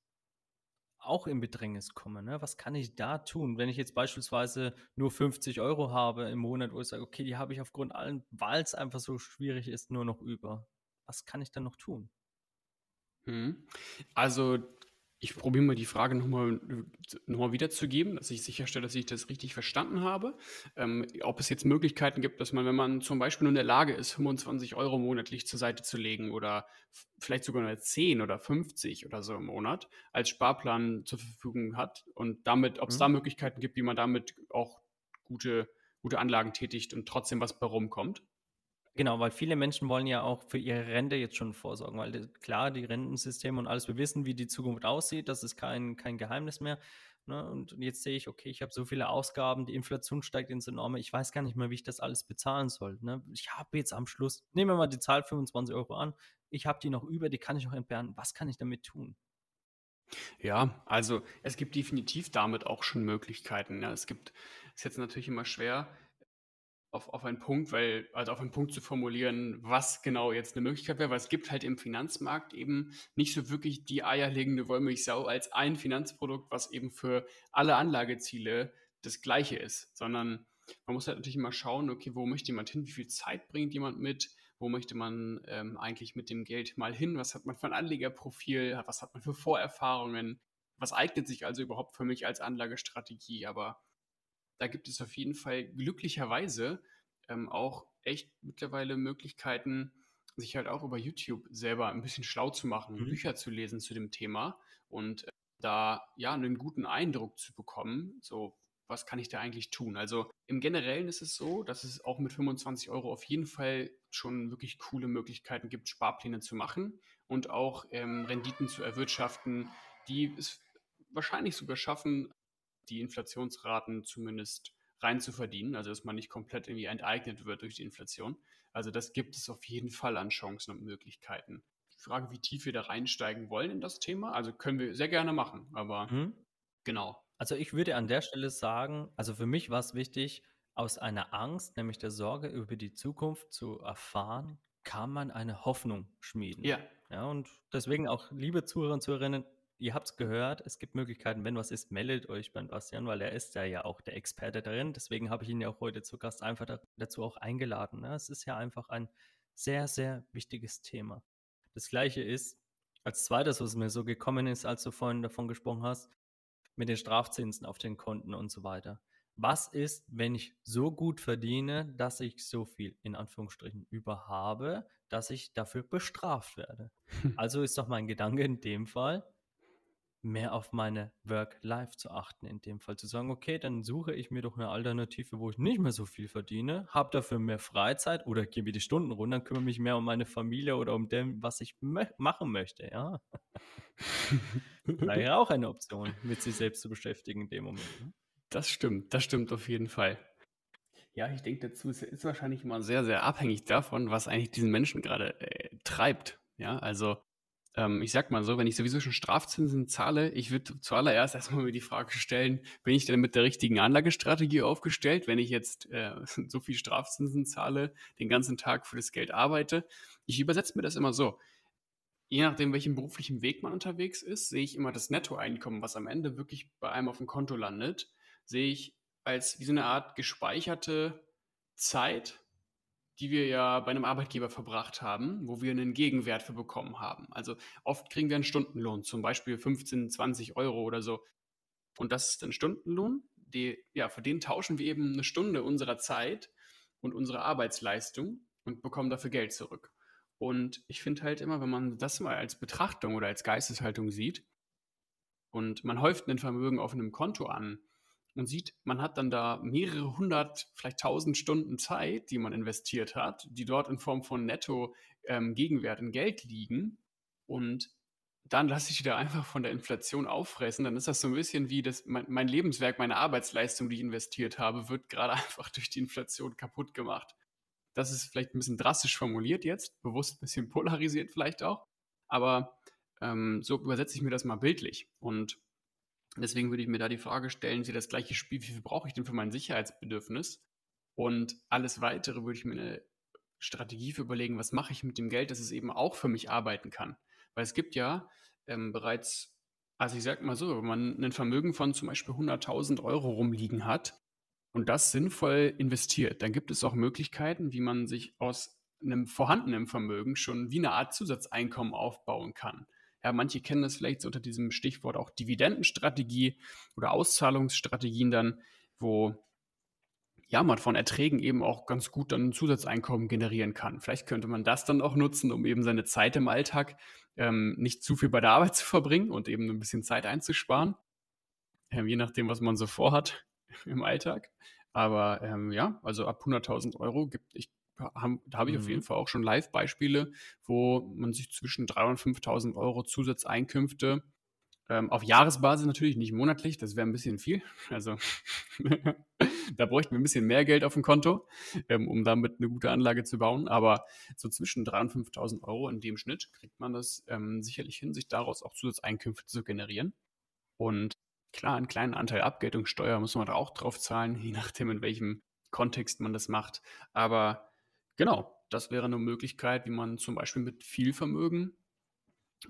auch in Bedrängnis komme. Ne? Was kann ich da tun, wenn ich jetzt beispielsweise nur 50 Euro habe im Monat, wo ich sage, okay, die habe ich aufgrund allen, weil es einfach so schwierig ist, nur noch über. Was kann ich dann noch tun? Hm. Also ich probiere mal die Frage nochmal noch mal wiederzugeben, dass ich sicherstelle, dass ich das richtig verstanden habe. Ähm, ob es jetzt Möglichkeiten gibt, dass man, wenn man zum Beispiel nur in der Lage ist, 25 Euro monatlich zur Seite zu legen oder vielleicht sogar nur 10 oder 50 oder so im Monat als Sparplan zur Verfügung hat und damit, ob es mhm. da Möglichkeiten gibt, wie man damit auch gute, gute Anlagen tätigt und trotzdem was bei rumkommt. Genau, weil viele Menschen wollen ja auch für ihre Rente jetzt schon vorsorgen, weil klar, die Rentensysteme und alles, wir wissen, wie die Zukunft aussieht, das ist kein, kein Geheimnis mehr. Ne? Und jetzt sehe ich, okay, ich habe so viele Ausgaben, die Inflation steigt ins Enorme, ich weiß gar nicht mehr, wie ich das alles bezahlen soll. Ne? Ich habe jetzt am Schluss, nehmen wir mal die Zahl 25 Euro an, ich habe die noch über, die kann ich noch entbehren. Was kann ich damit tun? Ja, also es gibt definitiv damit auch schon Möglichkeiten. Ja. Es gibt, ist jetzt natürlich immer schwer, auf, auf einen Punkt, weil, also auf einen Punkt zu formulieren, was genau jetzt eine Möglichkeit wäre, weil es gibt halt im Finanzmarkt eben nicht so wirklich die eierlegende Wollmilchsau als ein Finanzprodukt, was eben für alle Anlageziele das gleiche ist, sondern man muss halt natürlich immer schauen, okay, wo möchte jemand hin, wie viel Zeit bringt jemand mit, wo möchte man ähm, eigentlich mit dem Geld mal hin, was hat man für ein Anlegerprofil, was hat man für Vorerfahrungen, was eignet sich also überhaupt für mich als Anlagestrategie, aber da gibt es auf jeden Fall glücklicherweise ähm, auch echt mittlerweile Möglichkeiten, sich halt auch über YouTube selber ein bisschen schlau zu machen, mhm. Bücher zu lesen zu dem Thema und äh, da ja einen guten Eindruck zu bekommen, so was kann ich da eigentlich tun? Also im Generellen ist es so, dass es auch mit 25 Euro auf jeden Fall schon wirklich coole Möglichkeiten gibt, Sparpläne zu machen und auch ähm, Renditen zu erwirtschaften, die es wahrscheinlich sogar schaffen, die Inflationsraten zumindest rein zu verdienen, also dass man nicht komplett irgendwie enteignet wird durch die Inflation. Also das gibt es auf jeden Fall an Chancen und Möglichkeiten. Die Frage, wie tief wir da reinsteigen wollen in das Thema, also können wir sehr gerne machen, aber mhm. genau. Also ich würde an der Stelle sagen, also für mich war es wichtig, aus einer Angst, nämlich der Sorge über die Zukunft zu erfahren, kann man eine Hoffnung schmieden. Ja. Ja, und deswegen auch, liebe Zuhörer und Zuhörerinnen, ihr habt es gehört, es gibt Möglichkeiten, wenn was ist, meldet euch beim Bastian, weil er ist ja, ja auch der Experte darin. Deswegen habe ich ihn ja auch heute zu Gast einfach dazu auch eingeladen. Ne? Es ist ja einfach ein sehr, sehr wichtiges Thema. Das gleiche ist, als zweites, was mir so gekommen ist, als du vorhin davon gesprochen hast, mit den Strafzinsen auf den Konten und so weiter. Was ist, wenn ich so gut verdiene, dass ich so viel in Anführungsstrichen überhabe, dass ich dafür bestraft werde? Also ist doch mein Gedanke in dem Fall, mehr auf meine Work-Life zu achten, in dem Fall zu sagen, okay, dann suche ich mir doch eine Alternative, wo ich nicht mehr so viel verdiene, habe dafür mehr Freizeit oder gebe die Stunden runter, kümmere mich mehr um meine Familie oder um dem, was ich mö machen möchte, ja. Wäre auch eine Option, mit sich selbst zu beschäftigen in dem Moment. Ne? Das stimmt, das stimmt auf jeden Fall. Ja, ich denke dazu, es ist wahrscheinlich immer sehr, sehr abhängig davon, was eigentlich diesen Menschen gerade äh, treibt. Ja, also ähm, ich sag mal so, wenn ich sowieso schon Strafzinsen zahle, ich würde zuallererst erstmal mir die Frage stellen, bin ich denn mit der richtigen Anlagestrategie aufgestellt, wenn ich jetzt äh, so viel Strafzinsen zahle, den ganzen Tag für das Geld arbeite? Ich übersetze mir das immer so. Je nachdem, welchem beruflichen Weg man unterwegs ist, sehe ich immer das Nettoeinkommen, was am Ende wirklich bei einem auf dem Konto landet, sehe ich als wie so eine Art gespeicherte Zeit, die wir ja bei einem Arbeitgeber verbracht haben, wo wir einen Gegenwert für bekommen haben. Also oft kriegen wir einen Stundenlohn, zum Beispiel 15, 20 Euro oder so. Und das ist ein Stundenlohn, die, ja, für den tauschen wir eben eine Stunde unserer Zeit und unsere Arbeitsleistung und bekommen dafür Geld zurück. Und ich finde halt immer, wenn man das mal als Betrachtung oder als Geisteshaltung sieht und man häuft ein Vermögen auf einem Konto an, und sieht, man hat dann da mehrere hundert, vielleicht tausend Stunden Zeit, die man investiert hat, die dort in Form von Netto ähm, Gegenwert in Geld liegen. Und dann lasse ich die da einfach von der Inflation auffressen. Dann ist das so ein bisschen wie das, mein, mein Lebenswerk, meine Arbeitsleistung, die ich investiert habe, wird gerade einfach durch die Inflation kaputt gemacht. Das ist vielleicht ein bisschen drastisch formuliert jetzt, bewusst ein bisschen polarisiert vielleicht auch. Aber ähm, so übersetze ich mir das mal bildlich. Und Deswegen würde ich mir da die Frage stellen, sie das gleiche Spiel, wie viel brauche ich denn für mein Sicherheitsbedürfnis? Und alles weitere würde ich mir eine Strategie für überlegen, was mache ich mit dem Geld, dass es eben auch für mich arbeiten kann. Weil es gibt ja ähm, bereits, also ich sage mal so, wenn man ein Vermögen von zum Beispiel 100.000 Euro rumliegen hat und das sinnvoll investiert, dann gibt es auch Möglichkeiten, wie man sich aus einem vorhandenen Vermögen schon wie eine Art Zusatzeinkommen aufbauen kann. Ja, manche kennen das vielleicht unter diesem Stichwort auch Dividendenstrategie oder Auszahlungsstrategien dann, wo ja, man von Erträgen eben auch ganz gut dann ein Zusatzeinkommen generieren kann. Vielleicht könnte man das dann auch nutzen, um eben seine Zeit im Alltag ähm, nicht zu viel bei der Arbeit zu verbringen und eben ein bisschen Zeit einzusparen. Ähm, je nachdem, was man so vorhat im Alltag. Aber ähm, ja, also ab 100.000 Euro gibt, ich haben, da habe ich mhm. auf jeden mhm. Fall auch schon Live-Beispiele, wo man sich zwischen 3.000 und 5.000 Euro Zusatzeinkünfte ähm, auf Jahresbasis natürlich, nicht monatlich, das wäre ein bisschen viel. Also da bräuchten wir ein bisschen mehr Geld auf dem Konto, ähm, um damit eine gute Anlage zu bauen. Aber so zwischen 3.000 und 5.000 Euro in dem Schnitt kriegt man das ähm, sicherlich hin, sich daraus auch Zusatzeinkünfte zu generieren. Und klar, einen kleinen Anteil Abgeltungssteuer muss man da auch drauf zahlen, je nachdem, in welchem Kontext man das macht. Aber genau, das wäre eine Möglichkeit, wie man zum Beispiel mit viel Vermögen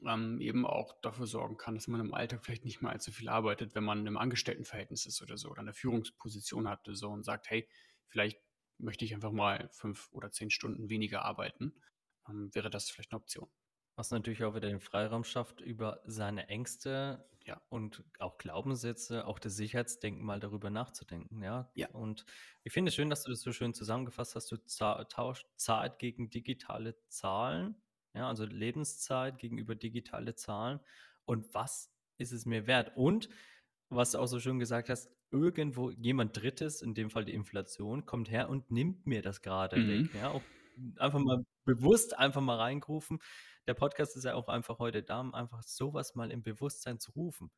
ähm, eben auch dafür sorgen kann, dass man im Alltag vielleicht nicht mehr allzu viel arbeitet, wenn man im Angestelltenverhältnis ist oder so oder eine Führungsposition hat so und sagt, hey, vielleicht möchte ich einfach mal fünf oder zehn Stunden weniger arbeiten, ähm, wäre das vielleicht eine Option. Was natürlich auch wieder den Freiraum schafft, über seine Ängste Ja. und auch Glaubenssätze, auch das Sicherheitsdenken mal darüber nachzudenken, ja. Ja. Und ich finde es schön, dass du das so schön zusammengefasst hast. Du tauscht Zeit gegen digitale Zahlen, ja, also Lebenszeit gegenüber digitale Zahlen. Und was ist es mir wert? Und was du auch so schön gesagt hast, irgendwo jemand Drittes, in dem Fall die Inflation, kommt her und nimmt mir das gerade Mhm. weg. Ja, auch einfach mal bewusst einfach mal reingerufen. Der Podcast ist ja auch einfach heute da, um einfach sowas mal im Bewusstsein zu rufen.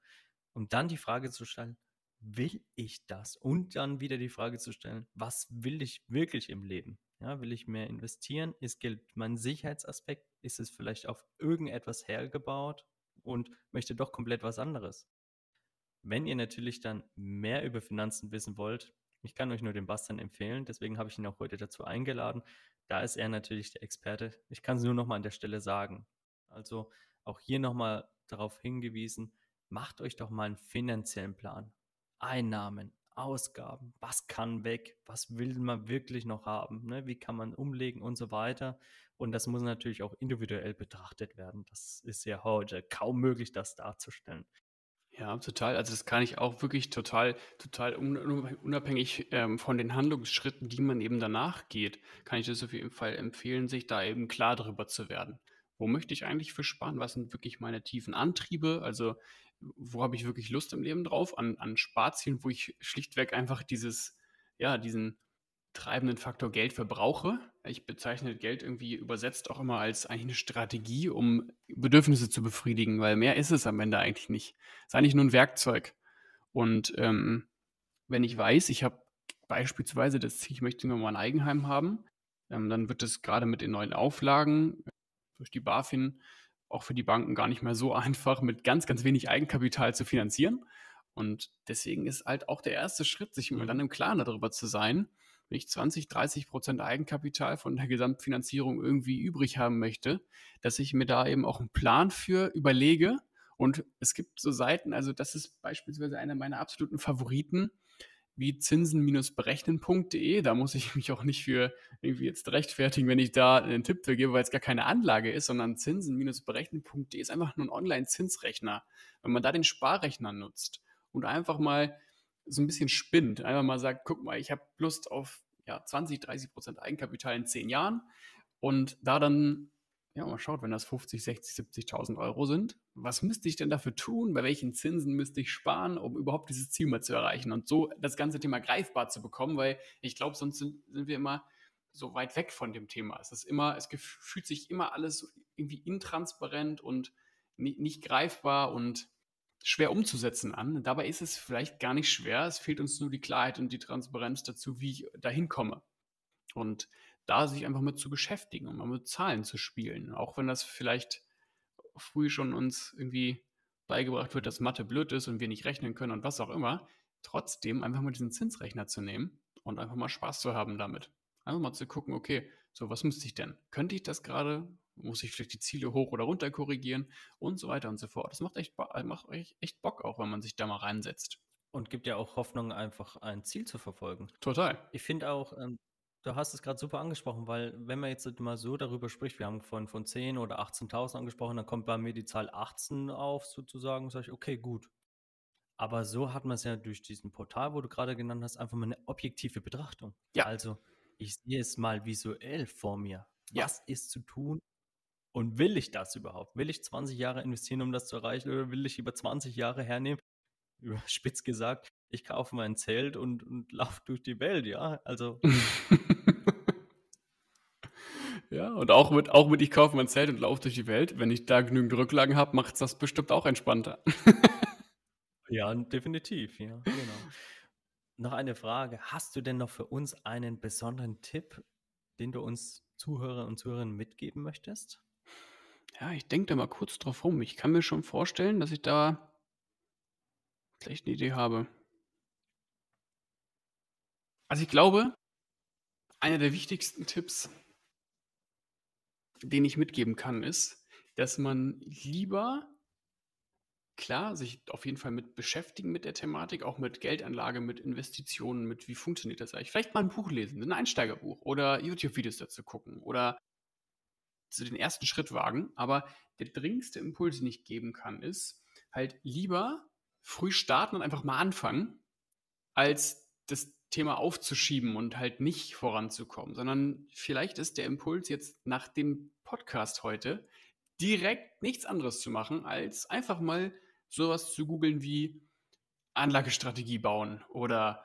Und dann die Frage zu stellen, will ich das? Und dann wieder die Frage zu stellen, was will ich wirklich im Leben? Ja, will ich mehr investieren? Ist Geld mein Sicherheitsaspekt? Ist es vielleicht auf irgendetwas hergebaut und möchte doch komplett was anderes? Wenn ihr natürlich dann mehr über Finanzen wissen wollt, ich kann euch nur den Bastian empfehlen, deswegen habe ich ihn auch heute dazu eingeladen. Da ist er natürlich der Experte. Ich kann es nur noch mal an der Stelle sagen. Also auch hier noch mal darauf hingewiesen, macht euch doch mal einen finanziellen Plan. Einnahmen, Ausgaben, was kann weg, was will man wirklich noch haben, ne? wie kann man umlegen und so weiter. Und das muss natürlich auch individuell betrachtet werden. Das ist ja heute kaum möglich, das darzustellen. Ja, total. Also das kann ich auch wirklich total, total un unabhängig ähm, von den Handlungsschritten, die man eben danach geht, kann ich das auf jeden Fall empfehlen, sich da eben klar darüber zu werden. Wo möchte ich eigentlich für sparen? Was sind wirklich meine tiefen Antriebe? Also wo habe ich wirklich Lust im Leben drauf? An, an Sparzielen, wo ich schlichtweg einfach dieses, ja, diesen treibenden Faktor Geld verbrauche. Ich bezeichne Geld irgendwie übersetzt auch immer als eigentlich eine Strategie, um Bedürfnisse zu befriedigen, weil mehr ist es am Ende eigentlich nicht. Es ist eigentlich nur ein Werkzeug. Und ähm, wenn ich weiß, ich habe beispielsweise das Ziel, ich möchte immer mal ein Eigenheim haben, ähm, dann wird es gerade mit den neuen Auflagen durch die BaFin auch für die Banken gar nicht mehr so einfach, mit ganz, ganz wenig Eigenkapital zu finanzieren. Und deswegen ist halt auch der erste Schritt, sich mhm. dann im Klaren darüber zu sein, ich 20, 30 Prozent Eigenkapital von der Gesamtfinanzierung irgendwie übrig haben möchte, dass ich mir da eben auch einen Plan für überlege. Und es gibt so Seiten, also das ist beispielsweise einer meiner absoluten Favoriten, wie zinsen-berechnen.de. Da muss ich mich auch nicht für irgendwie jetzt rechtfertigen, wenn ich da einen Tipp für gebe, weil es gar keine Anlage ist, sondern zinsen-berechnen.de ist einfach nur ein Online-Zinsrechner. Wenn man da den Sparrechner nutzt und einfach mal so ein bisschen spinnt. Einfach mal sagt, guck mal, ich habe Lust auf ja, 20, 30 Prozent Eigenkapital in zehn Jahren und da dann, ja, mal schaut, wenn das 50, 60, 70.000 Euro sind, was müsste ich denn dafür tun? Bei welchen Zinsen müsste ich sparen, um überhaupt dieses Ziel mal zu erreichen und so das ganze Thema greifbar zu bekommen, weil ich glaube, sonst sind, sind wir immer so weit weg von dem Thema. Es ist immer, es fühlt sich immer alles irgendwie intransparent und nicht, nicht greifbar und schwer umzusetzen an. Dabei ist es vielleicht gar nicht schwer. Es fehlt uns nur die Klarheit und die Transparenz dazu, wie ich dahin komme. Und da sich einfach mit zu beschäftigen und mal mit Zahlen zu spielen. Auch wenn das vielleicht früh schon uns irgendwie beigebracht wird, dass Mathe blöd ist und wir nicht rechnen können und was auch immer. Trotzdem einfach mal diesen Zinsrechner zu nehmen und einfach mal Spaß zu haben damit. Einfach mal zu gucken, okay, so was müsste ich denn? Könnte ich das gerade? Muss ich vielleicht die Ziele hoch oder runter korrigieren und so weiter und so fort. Das macht echt, macht echt Bock auch, wenn man sich da mal reinsetzt. Und gibt ja auch Hoffnung, einfach ein Ziel zu verfolgen. Total. Ich finde auch, ähm, du hast es gerade super angesprochen, weil wenn man jetzt mal so darüber spricht, wir haben vorhin von 10 oder 18.000 angesprochen, dann kommt bei mir die Zahl 18 auf sozusagen, sage ich, okay, gut. Aber so hat man es ja durch diesen Portal, wo du gerade genannt hast, einfach mal eine objektive Betrachtung. Ja. Also ich sehe es mal visuell vor mir. Ja. Was ist zu tun? Und will ich das überhaupt? Will ich 20 Jahre investieren, um das zu erreichen, oder will ich über 20 Jahre hernehmen? Spitz gesagt, ich kaufe mein Zelt und, und laufe durch die Welt, ja. Also. ja, und auch mit, auch mit ich kaufe mein Zelt und laufe durch die Welt, wenn ich da genügend Rücklagen habe, macht es das bestimmt auch entspannter. ja, definitiv, ja, genau. Noch eine Frage. Hast du denn noch für uns einen besonderen Tipp, den du uns Zuhörer und Zuhörerinnen mitgeben möchtest? Ja, ich denke da mal kurz drauf rum. Ich kann mir schon vorstellen, dass ich da vielleicht eine Idee habe. Also ich glaube, einer der wichtigsten Tipps, den ich mitgeben kann, ist, dass man lieber klar sich auf jeden Fall mit beschäftigen mit der Thematik, auch mit Geldanlage, mit Investitionen, mit wie funktioniert das eigentlich. Vielleicht mal ein Buch lesen, ein Einsteigerbuch oder YouTube-Videos dazu gucken oder zu den ersten Schritt wagen. Aber der dringendste Impuls, den ich geben kann, ist halt lieber früh starten und einfach mal anfangen, als das Thema aufzuschieben und halt nicht voranzukommen, sondern vielleicht ist der Impuls jetzt nach dem Podcast heute direkt nichts anderes zu machen, als einfach mal sowas zu googeln wie Anlagestrategie bauen oder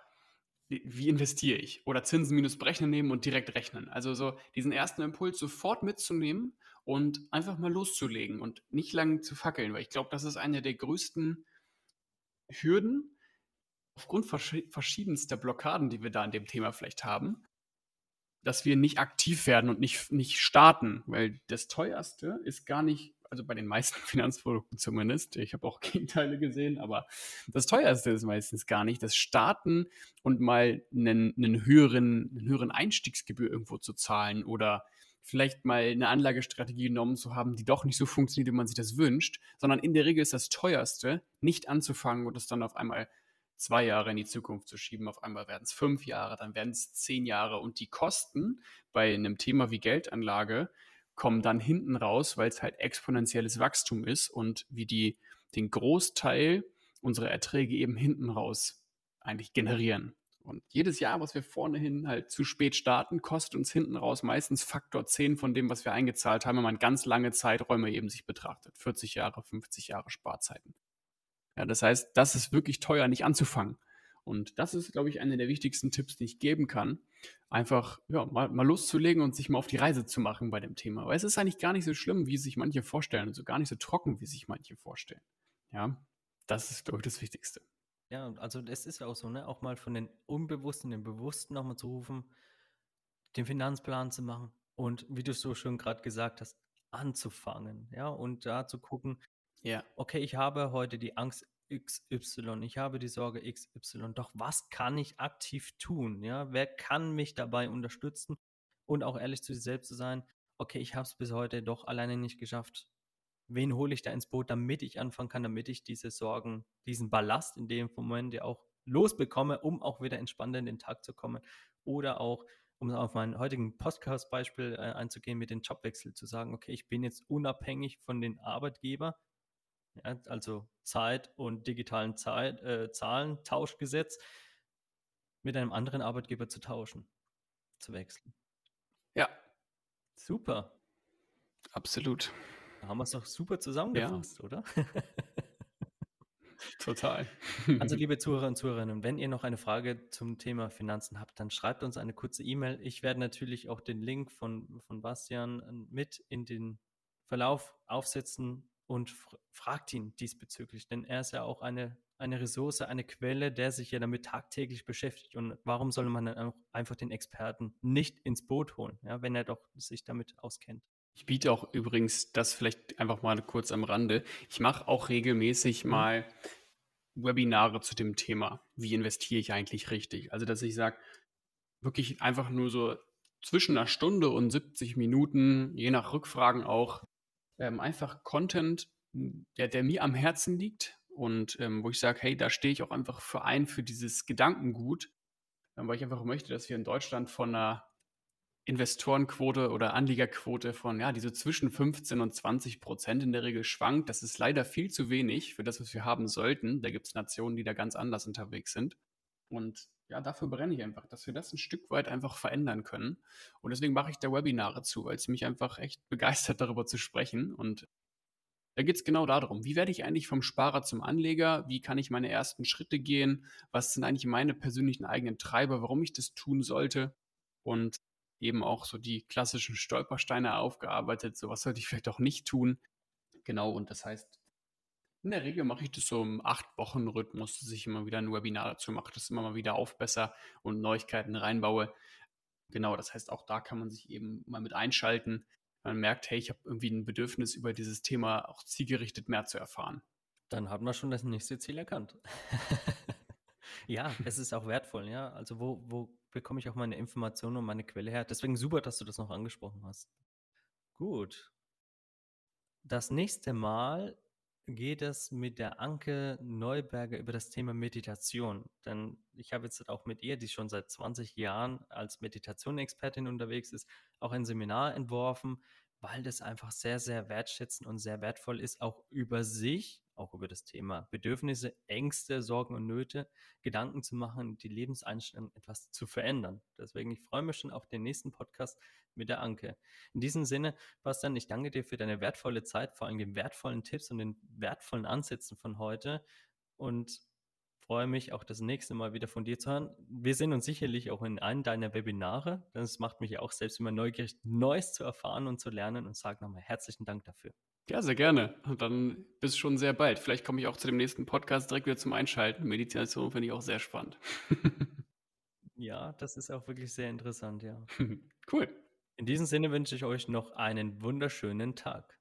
wie investiere ich oder Zinsen minus Berechnen nehmen und direkt rechnen. Also so diesen ersten Impuls sofort mitzunehmen und einfach mal loszulegen und nicht lange zu fackeln, weil ich glaube, das ist eine der größten Hürden aufgrund verschiedenster Blockaden, die wir da in dem Thema vielleicht haben, dass wir nicht aktiv werden und nicht, nicht starten, weil das teuerste ist gar nicht also bei den meisten Finanzprodukten zumindest. Ich habe auch Gegenteile gesehen, aber das teuerste ist meistens gar nicht das Starten und mal einen, einen, höheren, einen höheren Einstiegsgebühr irgendwo zu zahlen oder vielleicht mal eine Anlagestrategie genommen zu haben, die doch nicht so funktioniert, wie man sich das wünscht, sondern in der Regel ist das teuerste, nicht anzufangen und es dann auf einmal zwei Jahre in die Zukunft zu schieben. Auf einmal werden es fünf Jahre, dann werden es zehn Jahre. Und die Kosten bei einem Thema wie Geldanlage kommen dann hinten raus, weil es halt exponentielles Wachstum ist und wie die den Großteil unserer Erträge eben hinten raus eigentlich generieren. Und jedes Jahr, was wir vornehin halt zu spät starten, kostet uns hinten raus meistens Faktor 10 von dem, was wir eingezahlt haben, wenn man ganz lange Zeiträume eben sich betrachtet. 40 Jahre, 50 Jahre Sparzeiten. Ja, das heißt, das ist wirklich teuer, nicht anzufangen. Und das ist, glaube ich, einer der wichtigsten Tipps, die ich geben kann. Einfach ja, mal, mal loszulegen und sich mal auf die Reise zu machen bei dem Thema. Weil es ist eigentlich gar nicht so schlimm, wie sich manche vorstellen, also gar nicht so trocken, wie sich manche vorstellen. Ja, das ist, glaube ich, das Wichtigste. Ja, also es ist ja auch so, ne? Auch mal von den Unbewussten, den Bewussten nochmal zu rufen, den Finanzplan zu machen und wie du so schon gerade gesagt hast, anzufangen, ja, und da zu gucken, ja, okay, ich habe heute die Angst XY, ich habe die Sorge XY, doch was kann ich aktiv tun? Ja, wer kann mich dabei unterstützen und auch ehrlich zu sich selbst zu sein? Okay, ich habe es bis heute doch alleine nicht geschafft. Wen hole ich da ins Boot, damit ich anfangen kann, damit ich diese Sorgen, diesen Ballast in dem Moment ja auch losbekomme, um auch wieder entspannt in den Tag zu kommen? Oder auch, um auf meinen heutigen Podcast-Beispiel äh, einzugehen, mit dem Jobwechsel zu sagen, okay, ich bin jetzt unabhängig von den Arbeitgeber, ja, also Zeit und digitalen Zeit, äh, Zahlen, Tauschgesetz, mit einem anderen Arbeitgeber zu tauschen, zu wechseln. Ja. Super. Absolut. Da haben wir es doch super zusammengefasst, ja. oder? Total. Also, liebe Zuhörer und Zuhörerinnen, wenn ihr noch eine Frage zum Thema Finanzen habt, dann schreibt uns eine kurze E-Mail. Ich werde natürlich auch den Link von, von Bastian äh, mit in den Verlauf aufsetzen und fragt ihn diesbezüglich, denn er ist ja auch eine, eine Ressource, eine Quelle, der sich ja damit tagtäglich beschäftigt. Und warum soll man dann auch einfach den Experten nicht ins Boot holen, ja, wenn er doch sich damit auskennt? Ich biete auch übrigens das vielleicht einfach mal kurz am Rande. Ich mache auch regelmäßig mhm. mal Webinare zu dem Thema. Wie investiere ich eigentlich richtig? Also, dass ich sage, wirklich einfach nur so zwischen einer Stunde und 70 Minuten, je nach Rückfragen auch, ähm, einfach Content, der, der mir am Herzen liegt und ähm, wo ich sage, hey, da stehe ich auch einfach für ein, für dieses Gedankengut, ähm, weil ich einfach möchte, dass wir in Deutschland von einer Investorenquote oder Anliegerquote von, ja, die so zwischen 15 und 20 Prozent in der Regel schwankt. Das ist leider viel zu wenig für das, was wir haben sollten. Da gibt es Nationen, die da ganz anders unterwegs sind. Und ja, dafür brenne ich einfach, dass wir das ein Stück weit einfach verändern können. Und deswegen mache ich da Webinare zu, weil es mich einfach echt begeistert, darüber zu sprechen. Und da geht es genau darum, wie werde ich eigentlich vom Sparer zum Anleger? Wie kann ich meine ersten Schritte gehen? Was sind eigentlich meine persönlichen eigenen Treiber, warum ich das tun sollte? Und eben auch so die klassischen Stolpersteine aufgearbeitet. So was sollte ich vielleicht auch nicht tun. Genau, und das heißt, in der Regel mache ich das so im Acht-Wochen-Rhythmus, dass ich immer wieder ein Webinar dazu mache, das immer mal wieder aufbesser und Neuigkeiten reinbaue. Genau, das heißt, auch da kann man sich eben mal mit einschalten. Man merkt, hey, ich habe irgendwie ein Bedürfnis, über dieses Thema auch zielgerichtet mehr zu erfahren. Dann haben wir schon das nächste Ziel erkannt. Ja, es ist auch wertvoll, ja. Also wo wo bekomme ich auch meine Informationen und meine Quelle her? Deswegen super, dass du das noch angesprochen hast. Gut. Das nächste Mal geht es mit der Anke Neuberger über das Thema Meditation. Denn ich habe jetzt auch mit ihr, die schon seit 20 Jahren als Meditation-Expertin unterwegs ist, auch ein Seminar entworfen, weil das einfach sehr, sehr wertschätzend und sehr wertvoll ist, auch über sich, auch über das Thema Bedürfnisse, Ängste, Sorgen und Nöte Gedanken zu machen die Lebenseinstellung etwas zu verändern. Deswegen, ich freue mich schon auf den nächsten Podcast mit der Anke. In diesem Sinne, Bastian, ich danke dir für deine wertvolle Zeit, vor allem den wertvollen Tipps und den wertvollen Ansätzen von heute und freue mich auch das nächste Mal wieder von dir zu hören. Wir sehen uns sicherlich auch in einem deiner Webinare. Das macht mich auch selbst immer neugierig, Neues zu erfahren und zu lernen und sage nochmal herzlichen Dank dafür. Ja, sehr gerne. Und dann bis schon sehr bald. Vielleicht komme ich auch zu dem nächsten Podcast direkt wieder zum Einschalten. Meditation finde ich auch sehr spannend. ja, das ist auch wirklich sehr interessant, ja. cool. In diesem Sinne wünsche ich euch noch einen wunderschönen Tag.